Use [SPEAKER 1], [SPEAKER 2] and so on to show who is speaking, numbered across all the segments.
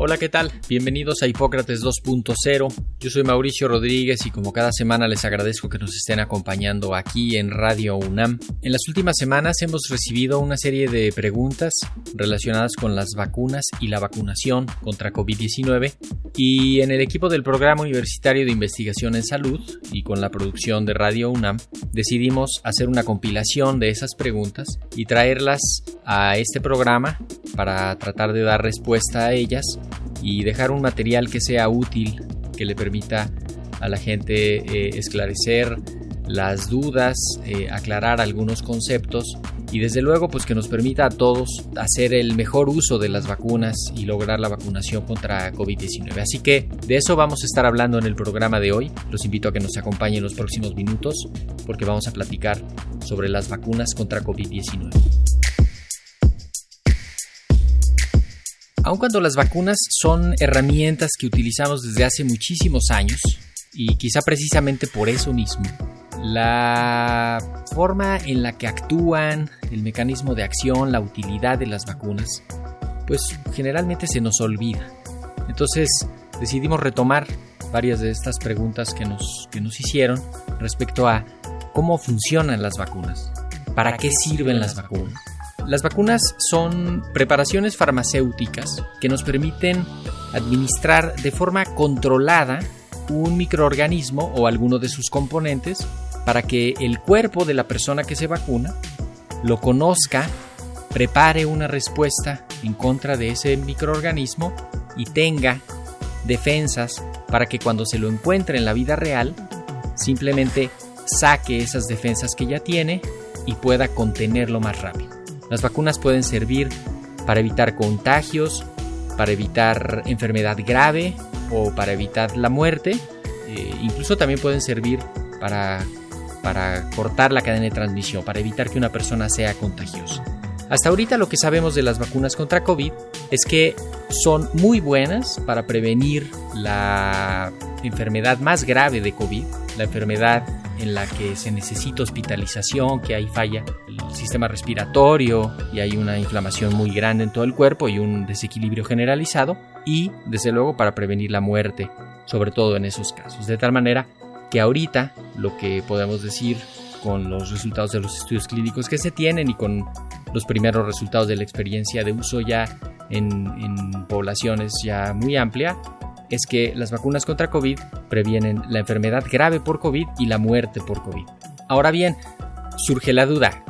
[SPEAKER 1] Hola, ¿qué tal? Bienvenidos a Hipócrates 2.0. Yo soy Mauricio Rodríguez y como cada semana les agradezco que nos estén acompañando aquí en Radio UNAM. En las últimas semanas hemos recibido una serie de preguntas relacionadas con las vacunas y la vacunación contra COVID-19 y en el equipo del Programa Universitario de Investigación en Salud y con la producción de Radio UNAM decidimos hacer una compilación de esas preguntas y traerlas a este programa para tratar de dar respuesta a ellas y dejar un material que sea útil, que le permita a la gente eh, esclarecer las dudas, eh, aclarar algunos conceptos y desde luego pues que nos permita a todos hacer el mejor uso de las vacunas y lograr la vacunación contra COVID-19. Así que de eso vamos a estar hablando en el programa de hoy. Los invito a que nos acompañen en los próximos minutos porque vamos a platicar sobre las vacunas contra COVID-19. Aun cuando las vacunas son herramientas que utilizamos desde hace muchísimos años, y quizá precisamente por eso mismo, la forma en la que actúan, el mecanismo de acción, la utilidad de las vacunas, pues generalmente se nos olvida. Entonces decidimos retomar varias de estas preguntas que nos, que nos hicieron respecto a cómo funcionan las vacunas, para qué sirven las vacunas. Las vacunas son preparaciones farmacéuticas que nos permiten administrar de forma controlada un microorganismo o alguno de sus componentes para que el cuerpo de la persona que se vacuna lo conozca, prepare una respuesta en contra de ese microorganismo y tenga defensas para que cuando se lo encuentre en la vida real simplemente saque esas defensas que ya tiene y pueda contenerlo más rápido. Las vacunas pueden servir para evitar contagios, para evitar enfermedad grave o para evitar la muerte. Eh, incluso también pueden servir para, para cortar la cadena de transmisión, para evitar que una persona sea contagiosa. Hasta ahorita lo que sabemos de las vacunas contra COVID es que son muy buenas para prevenir la enfermedad más grave de COVID, la enfermedad en la que se necesita hospitalización, que hay falla el sistema respiratorio y hay una inflamación muy grande en todo el cuerpo y un desequilibrio generalizado y desde luego para prevenir la muerte, sobre todo en esos casos. De tal manera que ahorita lo que podemos decir con los resultados de los estudios clínicos que se tienen y con los primeros resultados de la experiencia de uso ya en, poblaciones ya muy amplia es que las vacunas contra COVID previenen la enfermedad grave por COVID y la muerte por COVID. Ahora bien, surge la duda,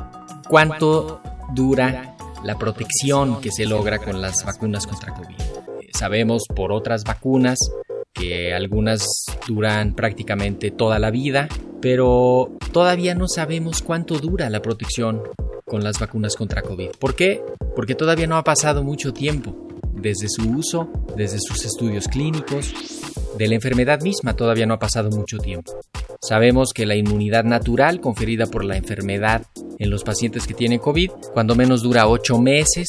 [SPEAKER 1] ¿cuánto dura la protección que se logra con las vacunas contra COVID? Sabemos por otras vacunas que algunas duran prácticamente toda la vida, pero todavía no sabemos cuánto dura la protección con las vacunas contra COVID. ¿Por qué? Porque todavía no ha pasado mucho tiempo desde su uso, desde sus estudios clínicos. De la enfermedad misma todavía no ha pasado mucho tiempo. Sabemos que la inmunidad natural conferida por la enfermedad en los pacientes que tienen COVID, cuando menos dura 8 meses,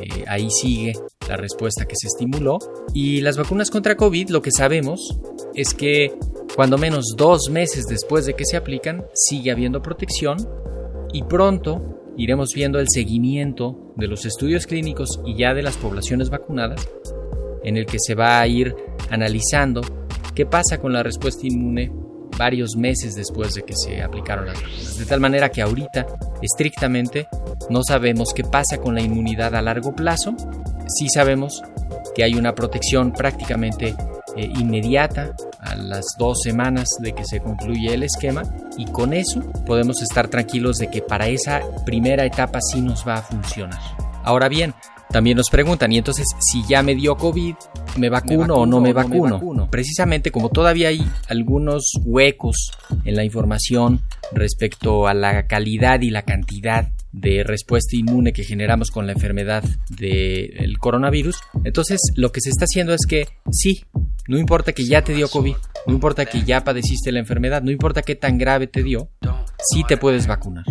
[SPEAKER 1] eh, ahí sigue la respuesta que se estimuló. Y las vacunas contra COVID, lo que sabemos es que cuando menos dos meses después de que se aplican, sigue habiendo protección y pronto iremos viendo el seguimiento de los estudios clínicos y ya de las poblaciones vacunadas, en el que se va a ir analizando qué pasa con la respuesta inmune varios meses después de que se aplicaron las vacunas. De tal manera que ahorita, estrictamente, no sabemos qué pasa con la inmunidad a largo plazo, sí sabemos que hay una protección prácticamente eh, inmediata a las dos semanas de que se concluye el esquema y con eso podemos estar tranquilos de que para esa primera etapa sí nos va a funcionar. Ahora bien, También nos preguntan, y entonces si ya me dio COVID, ¿me vacuno, o no me vacuno? Precisamente como todavía hay algunos huecos en la información respecto a la calidad y la cantidad de respuesta inmune que generamos con la enfermedad del coronavirus, entonces lo que se está haciendo es que sí, no importa que ya te dio COVID, no importa que ya padeciste la enfermedad, no importa qué tan grave te dio, sí te puedes vacunar.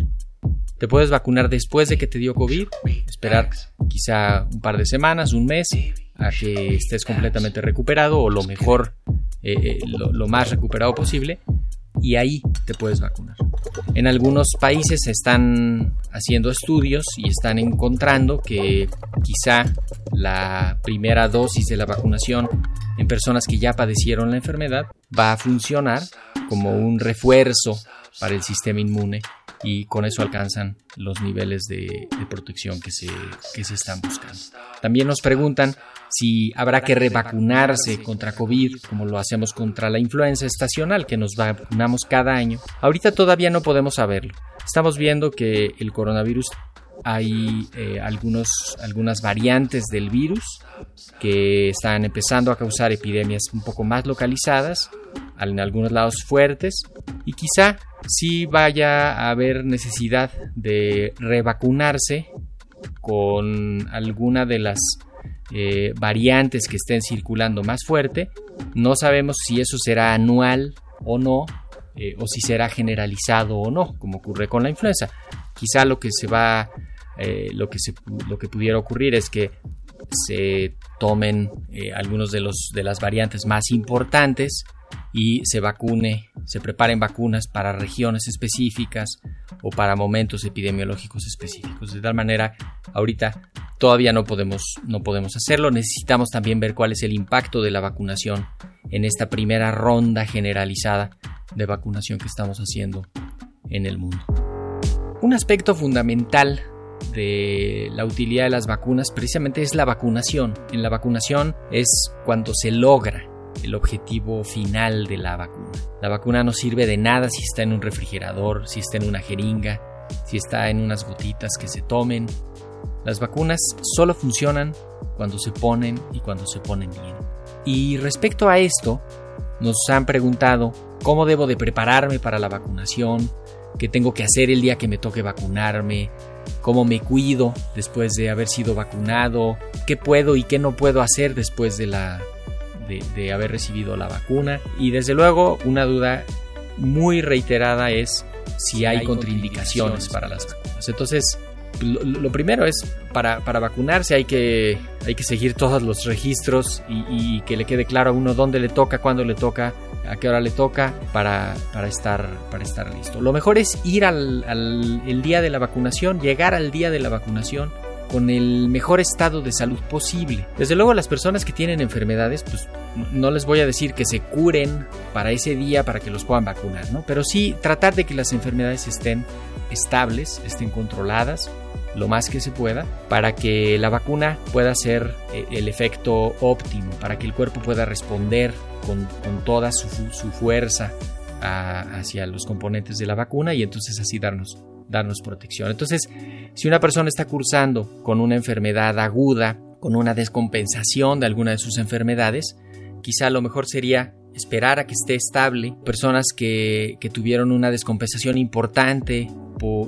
[SPEAKER 1] Te puedes vacunar después de que te dio COVID, esperar quizá un par de semanas, un mes, a que estés completamente recuperado o lo mejor, eh, eh, lo, más recuperado posible, y ahí te puedes vacunar. En algunos países se están haciendo estudios y están encontrando que quizá la primera dosis de la vacunación en personas que ya padecieron la enfermedad va a funcionar como un refuerzo para el sistema inmune y con eso alcanzan los niveles de, protección que se, que se están buscando. También nos preguntan si habrá que revacunarse contra COVID como lo hacemos contra la influenza estacional que nos vacunamos cada año. Ahorita todavía no podemos saberlo. Estamos viendo que el coronavirus hay eh, algunos, algunas variantes del virus que están empezando a causar epidemias un poco más localizadas, en algunos lados fuertes, y quizá sí vaya a haber necesidad de revacunarse con alguna de las eh, variantes que estén circulando más fuerte. No sabemos si eso será anual o no, eh, o si será generalizado o no, como ocurre con la influenza. Quizá lo que se va, eh, lo, que se, lo que pudiera ocurrir es que se tomen algunos de, los, de las variantes más importantes y se vacune, se preparen vacunas para regiones específicas o para momentos epidemiológicos específicos. De tal manera, ahorita todavía no podemos, no podemos hacerlo. Necesitamos también ver cuál es el impacto de la vacunación en esta primera ronda generalizada de vacunación que estamos haciendo en el mundo. Un aspecto fundamental de la utilidad de las vacunas precisamente es la vacunación. En la vacunación es cuando se logra el objetivo final de la vacuna. La vacuna no sirve de nada si está en un refrigerador, si está en una jeringa, si está en unas gotitas que se tomen. Las vacunas solo funcionan cuando se ponen y cuando se ponen bien. Y respecto a esto, nos han preguntado cómo debo de prepararme para la vacunación, qué tengo que hacer el día que me toque vacunarme, cómo me cuido después de haber sido vacunado, qué puedo y qué no puedo hacer después de la de, haber recibido la vacuna. Y desde luego una duda muy reiterada es si hay, contraindicaciones, para las vacunas. Entonces, lo, primero es, para, vacunarse hay que, hay que seguir todos los registros y, que le quede claro a uno dónde le toca, cuándo le toca, a qué hora le toca para, para, estar, para estar listo. Lo mejor es ir al, al el día de la vacunación, llegar al día de la vacunación con el mejor estado de salud posible. Desde luego las personas que tienen enfermedades, pues no les voy a decir que se curen para ese día para que los puedan vacunar, ¿no? Pero sí tratar de que las enfermedades estén estables, estén controladas lo más que se pueda para que la vacuna pueda hacer eh, el efecto óptimo, para que el cuerpo pueda responder con, toda su, fuerza hacia los componentes de la vacuna y entonces así darnos darnos protección. Entonces, si una persona está cursando con una enfermedad aguda, con una descompensación de alguna de sus enfermedades, quizá lo mejor sería esperar a que esté estable. Personas que, tuvieron una descompensación importante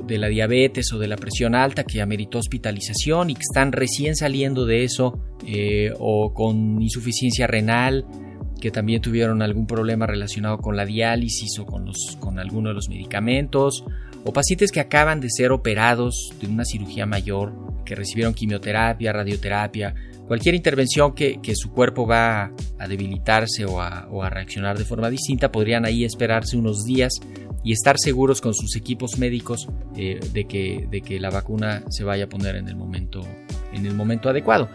[SPEAKER 1] de la diabetes o de la presión alta que ameritó hospitalización y que están recién saliendo de eso eh, o con insuficiencia renal que también tuvieron algún problema relacionado con la diálisis o con, los, con alguno de los medicamentos o pacientes que acaban de ser operados de una cirugía mayor, que recibieron quimioterapia, radioterapia, cualquier intervención que, su cuerpo va a debilitarse o a, reaccionar de forma distinta, podrían ahí esperarse unos días y estar seguros con sus equipos médicos eh, de, que, de que la vacuna se vaya a poner en el momento, en el momento adecuado.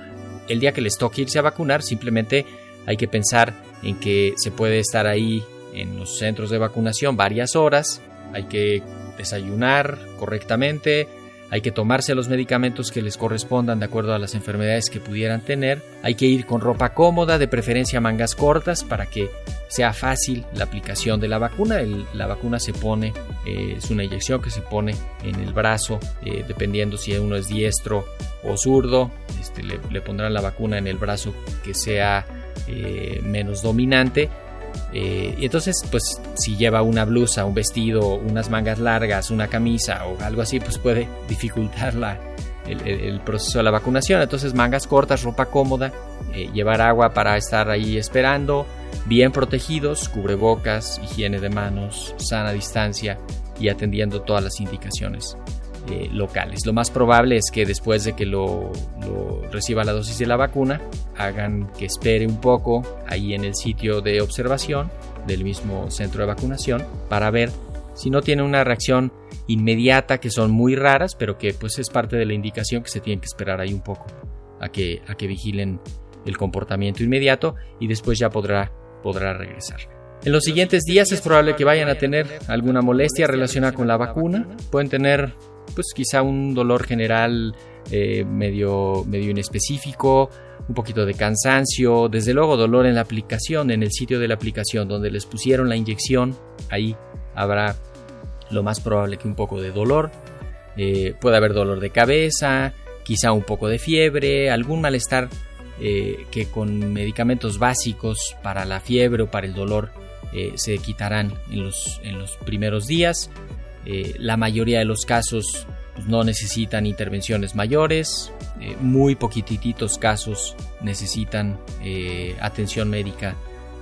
[SPEAKER 1] El día que les toque irse a vacunar, simplemente hay que pensar en que se puede estar ahí en los centros de vacunación varias horas, hay que desayunar correctamente, hay que tomarse los medicamentos que les correspondan de acuerdo a las enfermedades que pudieran tener, hay que ir con ropa cómoda, de preferencia mangas cortas, para que sea fácil la aplicación de la vacuna. la vacuna se pone, eh, es una inyección que se pone en el brazo, eh, dependiendo si uno es diestro o zurdo, este, le, pondrán la vacuna en el brazo que sea eh, menos dominante eh, y entonces, pues si lleva una blusa, un vestido, unas mangas largas, una camisa o algo así, pues puede dificultar el, proceso de la vacunación. Entonces, mangas cortas, ropa cómoda, eh, llevar agua para estar ahí esperando, bien protegidos, cubrebocas, higiene de manos, sana distancia y atendiendo todas las indicaciones eh, locales. Lo más probable es que después de que lo, reciba la dosis de la vacuna, hagan que espere un poco ahí en el sitio de observación del mismo centro de vacunación para ver si no tiene una reacción inmediata que son muy raras, pero que pues es parte de la indicación que se tiene que esperar ahí un poco a que, a que vigilen el comportamiento inmediato y después ya podrá, podrá regresar. En los siguientes días es probable que vayan a tener alguna molestia relacionada con la vacuna. Pueden tener pues quizá un dolor general eh, medio, medio inespecífico, un poquito de cansancio, desde luego dolor en la aplicación, en el sitio de la aplicación donde les pusieron la inyección, ahí habrá lo más probable que un poco de dolor, eh, puede haber dolor de cabeza, quizá un poco de fiebre, algún malestar eh, que con medicamentos básicos para la fiebre o para el dolor se quitarán en los, en los primeros días. Eh, la mayoría de los casos pues, no necesitan intervenciones mayores, eh, muy poquititos casos necesitan eh, atención médica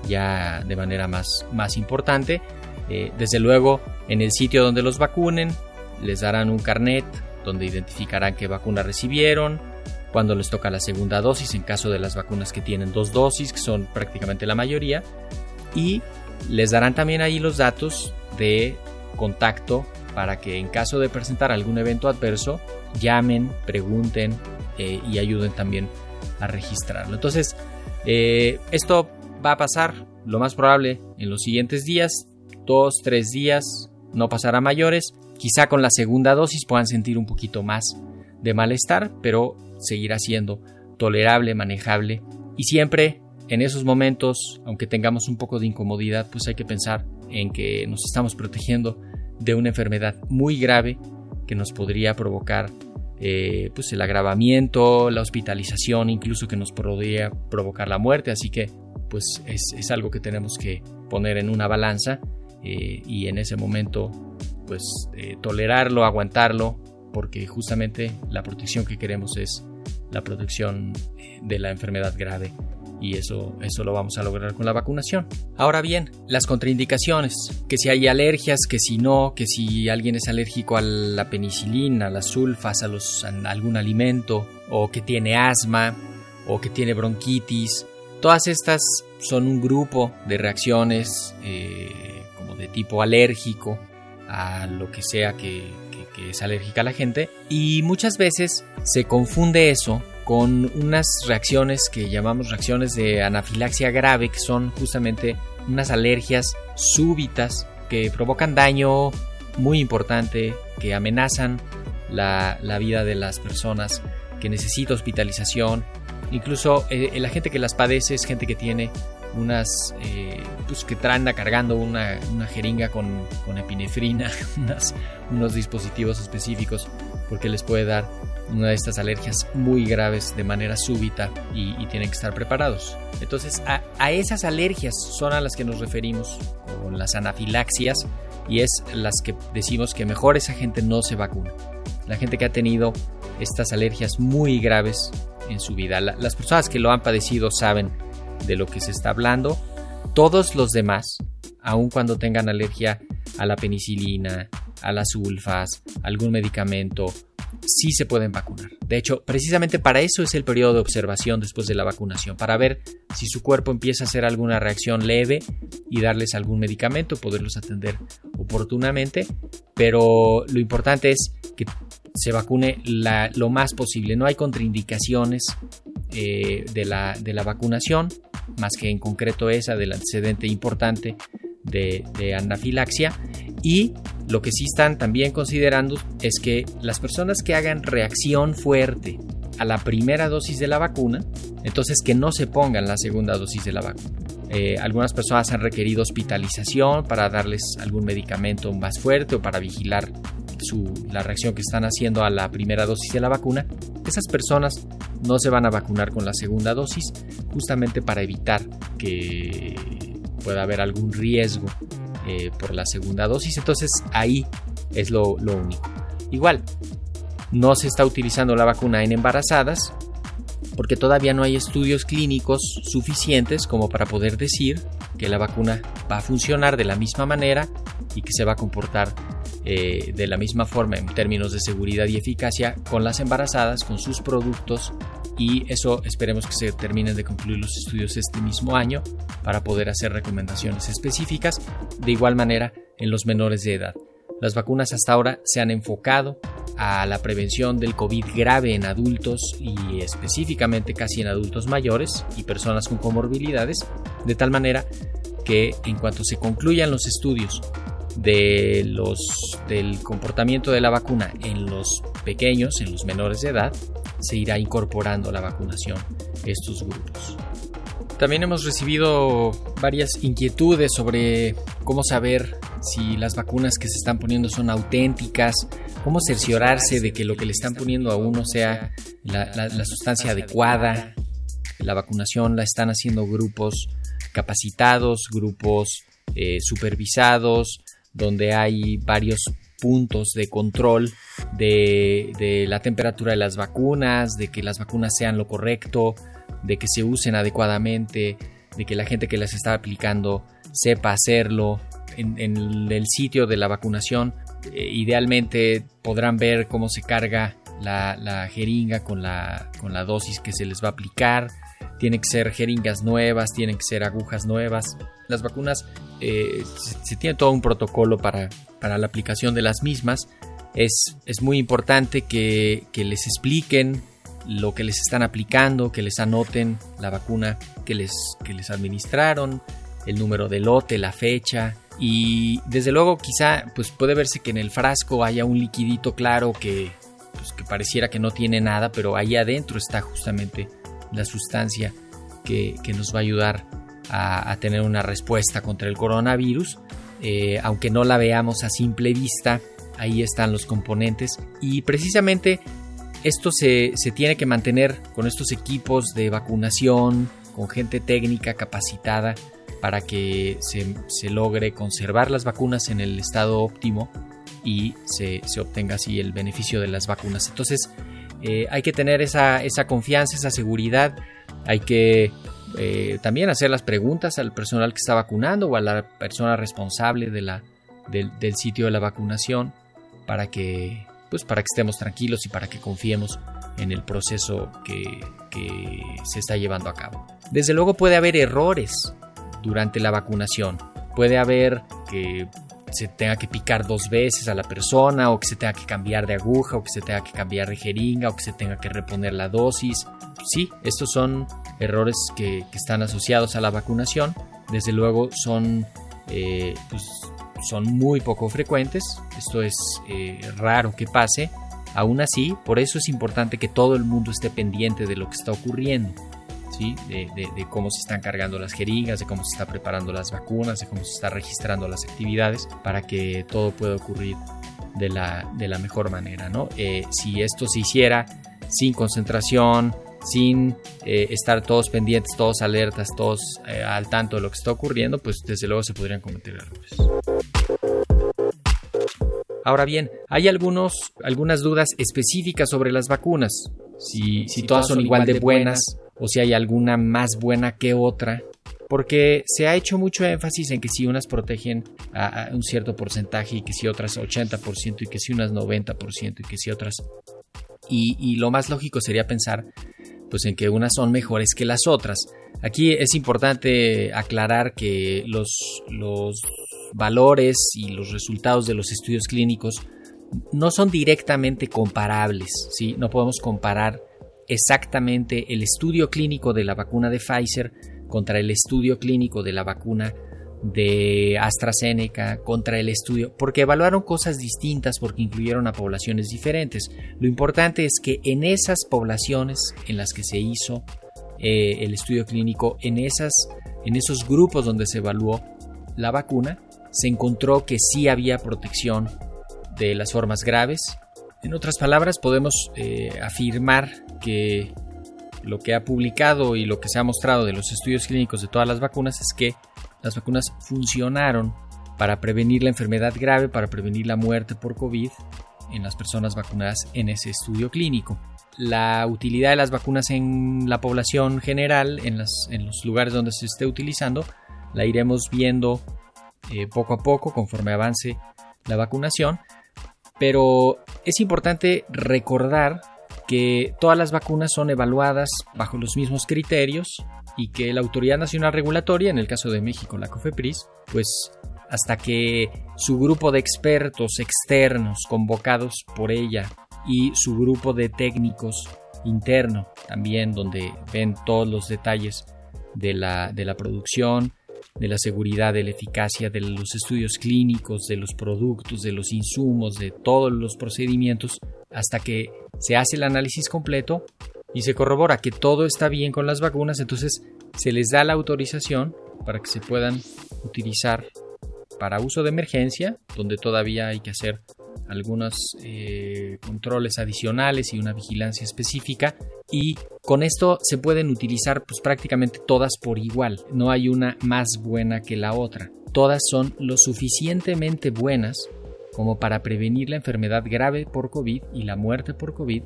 [SPEAKER 1] ya de manera más, más importante. desde luego, en el sitio donde los vacunen, les darán un carnet donde identificarán qué vacuna recibieron, cuando les toca la segunda dosis, en caso de las vacunas que tienen dos dosis, que son prácticamente la mayoría, y les darán también ahí los datos de contacto para que en caso de presentar algún evento adverso llamen, pregunten eh, y ayuden también a registrarlo. Entonces, eh, esto va a pasar lo más probable en los siguientes días, dos, tres días, no pasará mayores. Quizá con la segunda dosis puedan sentir un poquito más de malestar, pero seguirá siendo tolerable, manejable y siempre en esos momentos, aunque tengamos un poco de incomodidad, pues hay que pensar en que nos estamos protegiendo de una enfermedad muy grave que nos podría provocar eh, pues el agravamiento, la hospitalización, incluso que nos podría provocar la muerte. Así que pues es, algo que tenemos que poner en una balanza eh, y en ese momento pues eh, tolerarlo, aguantarlo, porque justamente la protección que queremos es la protección de la enfermedad grave y eso, eso lo vamos a lograr con la vacunación. Ahora bien, las contraindicaciones, que si hay alergias, que si no, que si alguien es alérgico a la penicilina, a las sulfas, a, los, algún alimento, o que tiene asma, o que tiene bronquitis, todas estas son un grupo de reacciones eh, como de tipo alérgico a lo que sea que, que es alérgica a la gente y muchas veces se confunde eso con unas reacciones que llamamos reacciones de anafilaxia grave, que son justamente unas alergias súbitas que provocan daño muy importante, que amenazan la, vida de las personas, que necesita hospitalización. Incluso eh, la gente que las padece es gente que tiene unas, eh, pues que anda cargando una, jeringa con, epinefrina, unos dispositivos específicos, porque les puede dar una de estas alergias muy graves de manera súbita y, tienen que estar preparados. Entonces a, esas alergias son a las que nos referimos con las anafilaxias y es las que decimos que mejor esa gente no se vacuna. La gente que ha tenido estas alergias muy graves en su vida. las personas que lo han padecido saben de lo que se está hablando. Todos los demás, aun cuando tengan alergia a la penicilina, a las sulfas, algún medicamento, sí se pueden vacunar. De hecho, precisamente para eso es el periodo de observación después de la vacunación, para ver si su cuerpo empieza a hacer alguna reacción leve y darles algún medicamento, poderlos atender oportunamente, pero lo importante es que se vacune lo más posible. No hay contraindicaciones eh, de, la, de la vacunación, más que en concreto esa del antecedente importante de, anafilaxia y Lo que sí están también considerando es que las personas que hagan reacción fuerte a la primera dosis de la vacuna, entonces que no se pongan la segunda dosis de la vacuna. Eh, algunas personas han requerido hospitalización para darles algún medicamento más fuerte o para vigilar la reacción que están haciendo a la primera dosis de la vacuna. Esas personas no se van a vacunar con la segunda dosis justamente para evitar que pueda haber algún riesgo eh, por la segunda dosis. Entonces ahí es lo único. Igual, no se está utilizando la vacuna en embarazadas porque todavía no hay estudios clínicos suficientes como para poder decir que la vacuna va a funcionar de la misma manera y que se va a comportar eh, de la misma forma en términos de seguridad y eficacia con las embarazadas, con sus productos y eso esperemos que se terminen de concluir los estudios este mismo año para poder hacer recomendaciones específicas de igual manera en los menores de edad. Las vacunas hasta ahora se han enfocado a la prevención del COVID grave en adultos y específicamente casi en adultos mayores y personas con comorbilidades, de tal manera que en cuanto se concluyan los estudios de los, del comportamiento de la vacuna en los pequeños, en los menores de edad, se irá incorporando la vacunación estos grupos. También hemos recibido varias inquietudes sobre cómo saber si las vacunas que se están poniendo son auténticas, cómo cerciorarse de que lo que le están poniendo a uno sea la, sustancia adecuada. La vacunación la están haciendo grupos capacitados, grupos eh, supervisados, donde hay varios puntos de control de, la temperatura de las vacunas, de que las vacunas sean lo correcto, de que se usen adecuadamente, de que la gente que las está aplicando sepa hacerlo. En, el sitio de la vacunación, eh, idealmente podrán ver cómo se carga la, jeringa con la dosis que se les va a aplicar. Tienen que ser jeringas nuevas, tienen que ser agujas nuevas. Las vacunas, eh, se, tiene todo un protocolo para, para la aplicación de las mismas. Es, es muy importante que, que les expliquen lo que les están aplicando, que les anoten la vacuna que les, que les administraron, el número de lote, la fecha. Y desde luego quizá pues puede verse que en el frasco haya un liquidito claro que, pues, que pareciera que no tiene nada, pero ahí adentro está justamente la sustancia que, nos va a ayudar a, tener una respuesta contra el coronavirus. Eh, aunque no la veamos a simple vista, ahí están los componentes y precisamente esto se, tiene que mantener con estos equipos de vacunación, con gente técnica capacitada para que se, logre conservar las vacunas en el estado óptimo y se, obtenga así el beneficio de las vacunas. Entonces eh, hay que tener esa, confianza, esa seguridad, hay que eh, también hacer las preguntas al personal que está vacunando o a la persona responsable de la, del sitio de la vacunación para que pues para que estemos tranquilos y para que confiemos en el proceso que, se está llevando a cabo. Desde luego puede haber errores durante la vacunación. Puede haber que se tenga que picar dos veces a la persona o que se tenga que cambiar de aguja o que se tenga que cambiar de jeringa o que se tenga que reponer la dosis. Sí, estos son errores que, están asociados a la vacunación. Desde luego son eh, pues, son muy poco frecuentes, esto es eh, raro que pase, aún así, por eso es importante que todo el mundo esté pendiente de lo que está ocurriendo, ¿sí? de, cómo se están cargando las jeringas, de cómo se está preparando las vacunas, de cómo se está registrando las actividades, para que todo pueda ocurrir de la, de la mejor manera. ¿no? Eh, si esto se hiciera sin concentración, sin eh, estar todos pendientes, todos alertas, todos al tanto de lo que está ocurriendo, pues desde luego se podrían cometer errores. Ahora bien, hay algunos, algunas dudas específicas sobre las vacunas. Si, todas son igual de buenas o si hay alguna más buena que otra. Porque se ha hecho mucho énfasis en que si unas protegen a, un cierto porcentaje y que si otras 80% y que si unas 90% y que si otras... Y, lo más lógico sería pensar pues en que unas son mejores que las otras. Aquí es importante aclarar que los, los valores y los resultados de los estudios clínicos no son directamente comparables, ¿sí? No podemos comparar exactamente el estudio clínico de la vacuna de Pfizer contra el estudio clínico de la vacuna de AstraZeneca contra el estudio, porque evaluaron cosas distintas, porque incluyeron a poblaciones diferentes. Lo importante es que en esas poblaciones en las que se hizo eh, el estudio clínico, en, esas, en esos grupos donde se evaluó la vacuna, se encontró que sí había protección de las formas graves. En otras palabras, podemos eh, afirmar lo que ha publicado y lo que se ha mostrado de los estudios clínicos de todas las vacunas es que las vacunas funcionaron para prevenir la enfermedad grave, para prevenir la muerte por COVID en las personas vacunadas en ese estudio clínico. La utilidad de las vacunas en la población general, en, los lugares donde se esté utilizando, la iremos viendo eh, poco a poco conforme avance la vacunación. Pero es importante recordar que todas las vacunas son evaluadas bajo los mismos criterios y que la Autoridad Nacional Regulatoria, en el caso de México la COFEPRIS, pues hasta que su grupo de expertos externos convocados por ella y su grupo de técnicos interno también donde ven todos los detalles de la, de la producción, de la seguridad, de la eficacia, de los estudios clínicos, de los productos, de los insumos, de todos los procedimientos, hasta que se hace el análisis completo y se corrobora que todo está bien con las vacunas, entonces se les da la autorización para que se puedan utilizar para uso de emergencia, donde todavía hay que hacer algunos eh, controles adicionales y una vigilancia específica y con esto se pueden utilizar pues prácticamente todas por igual, no hay una más buena que la otra, todas son lo suficientemente buenas como para prevenir la enfermedad grave por COVID y la muerte por COVID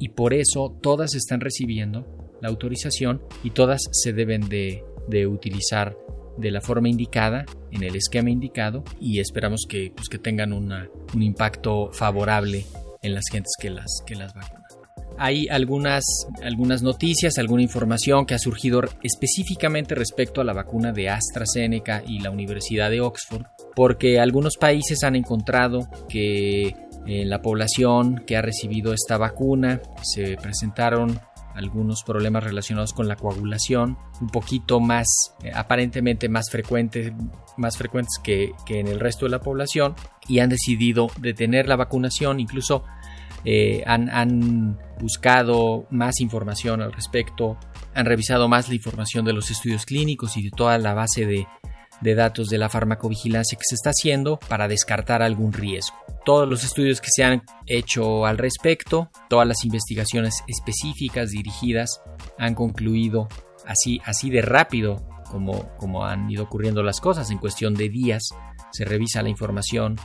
[SPEAKER 1] y por eso todas están recibiendo la autorización y todas se deben de, utilizar de la forma indicada, en el esquema indicado y esperamos que, pues, que tengan un impacto favorable en las gentes que las, que las vacunan. Hay algunas, algunas noticias, alguna información que ha surgido específicamente respecto a la vacuna de AstraZeneca y la Universidad de Oxford, porque algunos países han encontrado que en la población que ha recibido esta vacuna se presentaron algunos problemas relacionados con la coagulación, un poquito más, eh, aparentemente más frecuentes, más frecuentes que, en el resto de la población, y han decidido detener la vacunación, incluso eh, han, han, buscado más información al respecto, han revisado más la información de los estudios clínicos y de toda la base de, de datos de la farmacovigilancia que se está haciendo para descartar algún riesgo. Todos los estudios que se han hecho al respecto, todas las investigaciones específicas dirigidas han concluido así, así de rápido como, como han ido ocurriendo las cosas, en cuestión de días se revisa la información,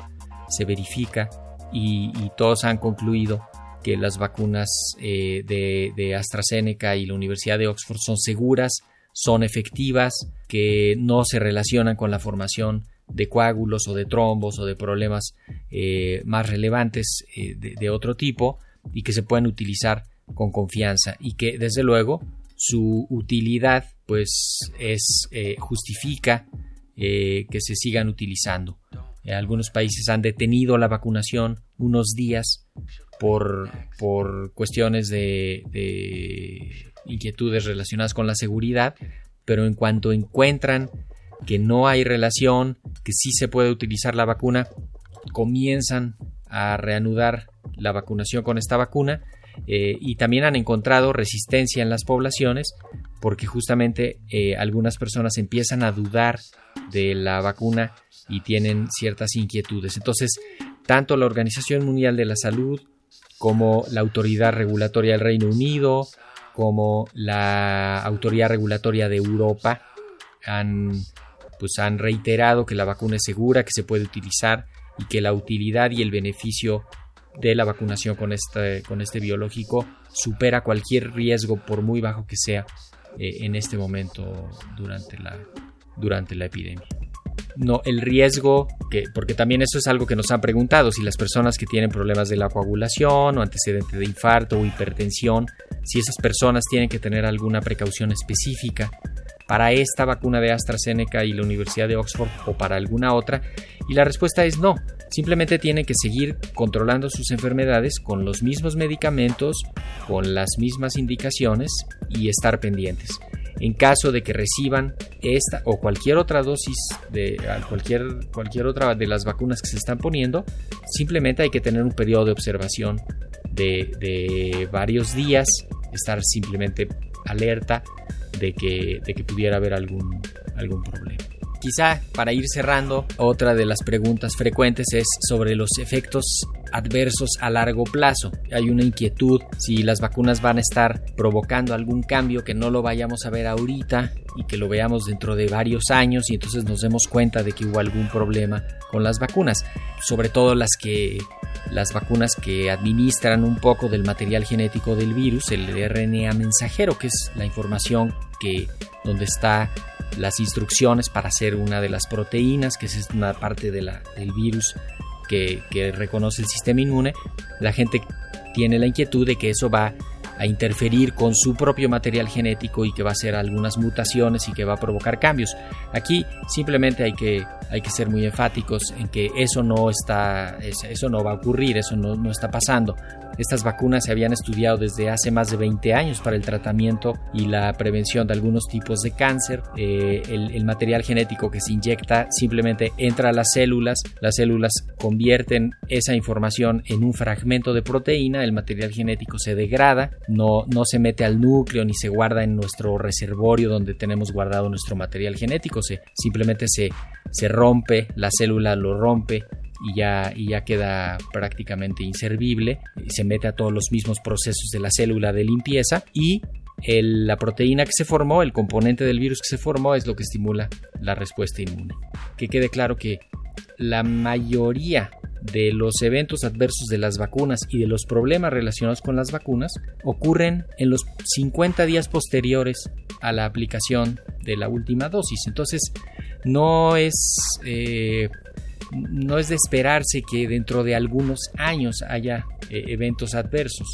[SPEAKER 1] se verifica y, todos han concluido que las vacunas eh, de, de AstraZeneca y la Universidad de Oxford son seguras, son efectivas, que no se relacionan con la formación de coágulos o de trombos o de problemas eh, más relevantes eh, de, otro tipo y que se pueden utilizar con confianza y que desde luego su utilidad pues es eh, justifica que se sigan utilizando. Algunos países han detenido la vacunación unos días por, por cuestiones de inquietudes relacionadas con la seguridad, pero en cuanto encuentran que no hay relación, que sí se puede utilizar la vacuna, comienzan a reanudar la vacunación con esta vacuna eh, y también han encontrado resistencia en las poblaciones porque justamente eh, algunas personas empiezan a dudar de la vacuna y tienen ciertas inquietudes. Entonces, tanto la Organización Mundial de la Salud como la Autoridad Regulatoria del Reino Unido, como la Autoridad Regulatoria de Europa han, pues han reiterado que la vacuna es segura, que se puede utilizar y que la utilidad y el beneficio de la vacunación con este, con este biológico supera cualquier riesgo, por muy bajo que sea, eh, en este momento durante la, durante la epidemia no el riesgo, que, porque también eso es algo que nos han preguntado, si las personas que tienen problemas de la coagulación o antecedente de infarto o hipertensión, si esas personas tienen que tener alguna precaución específica para esta vacuna de AstraZeneca y la Universidad de Oxford o para alguna otra, y la respuesta es no, simplemente tienen que seguir controlando sus enfermedades con los mismos medicamentos, con las mismas indicaciones y estar pendientes. En caso de que reciban esta o cualquier otra dosis de cualquier, cualquier otra de las vacunas que se están poniendo, simplemente hay que tener un periodo de observación de, de varios días, estar simplemente alerta de que, de que pudiera haber algún, algún problema. Quizá para ir cerrando, otra de las preguntas frecuentes es sobre los efectos adversos a largo plazo. Hay una inquietud si las vacunas van a estar provocando algún cambio que no lo vayamos a ver ahorita y que lo veamos dentro de varios años y entonces nos demos cuenta de que hubo algún problema con las vacunas, sobre todo las que las vacunas que administran un poco del material genético del virus, el RNA mensajero, que es la información que donde está las instrucciones para hacer una de las proteínas, que es una parte del virus que, que reconoce el sistema inmune, la gente tiene la inquietud de que eso va a interferir con su propio material genético y que va a hacer algunas mutaciones y que va a provocar cambios. Aquí simplemente hay que, hay que ser muy enfáticos en que eso no está, eso no va a ocurrir, eso no, no está pasando. Estas vacunas se habían estudiado desde hace más de 20 años para el tratamiento y la prevención de algunos tipos de cáncer. Eh, el, material genético que se inyecta simplemente entra a las células, las células convierten esa información en un fragmento de proteína, el material genético se degrada, no, no se mete al núcleo ni se guarda en nuestro reservorio donde tenemos guardado nuestro material genético, se, simplemente se, se rompe, la célula lo rompe y ya, y ya queda prácticamente inservible. Se mete a todos los mismos procesos de la célula de limpieza y la proteína que se formó, el componente del virus que se formó, es lo que estimula la respuesta inmune. Que quede claro que la mayoría de los eventos adversos de las vacunas y de los problemas relacionados con las vacunas ocurren en los 50 días posteriores a la aplicación de la última dosis. Entonces, no es eh, no es de esperarse que dentro de algunos años haya eh, eventos adversos.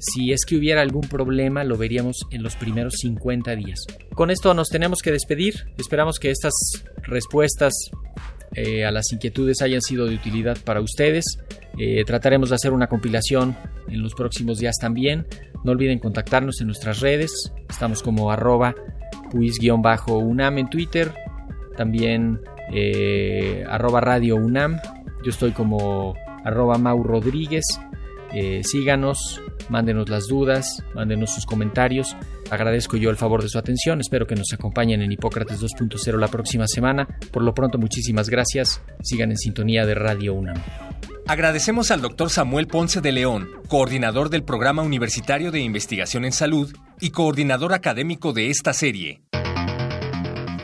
[SPEAKER 1] Si es que hubiera algún problema, lo veríamos en los primeros 50 días. Con esto nos tenemos que despedir. Esperamos que estas respuestas eh, a las inquietudes hayan sido de utilidad para ustedes. Eh, trataremos de hacer una compilación en los próximos días también. No olviden contactarnos en nuestras redes. Estamos como arroba puis-unam en Twitter. También eh, arroba Radio UNAM. Yo estoy como arroba Mau Rodríguez. Eh, síganos, mándenos las dudas, mándenos sus comentarios. Agradezco yo el favor de su atención. Espero que nos acompañen en Hipócrates 2.0 la próxima semana. Por lo pronto, muchísimas gracias. Sigan en sintonía de Radio UNAM.
[SPEAKER 2] Agradecemos al doctor Samuel Ponce de León, coordinador del Programa Universitario de Investigación en Salud y coordinador académico de esta serie.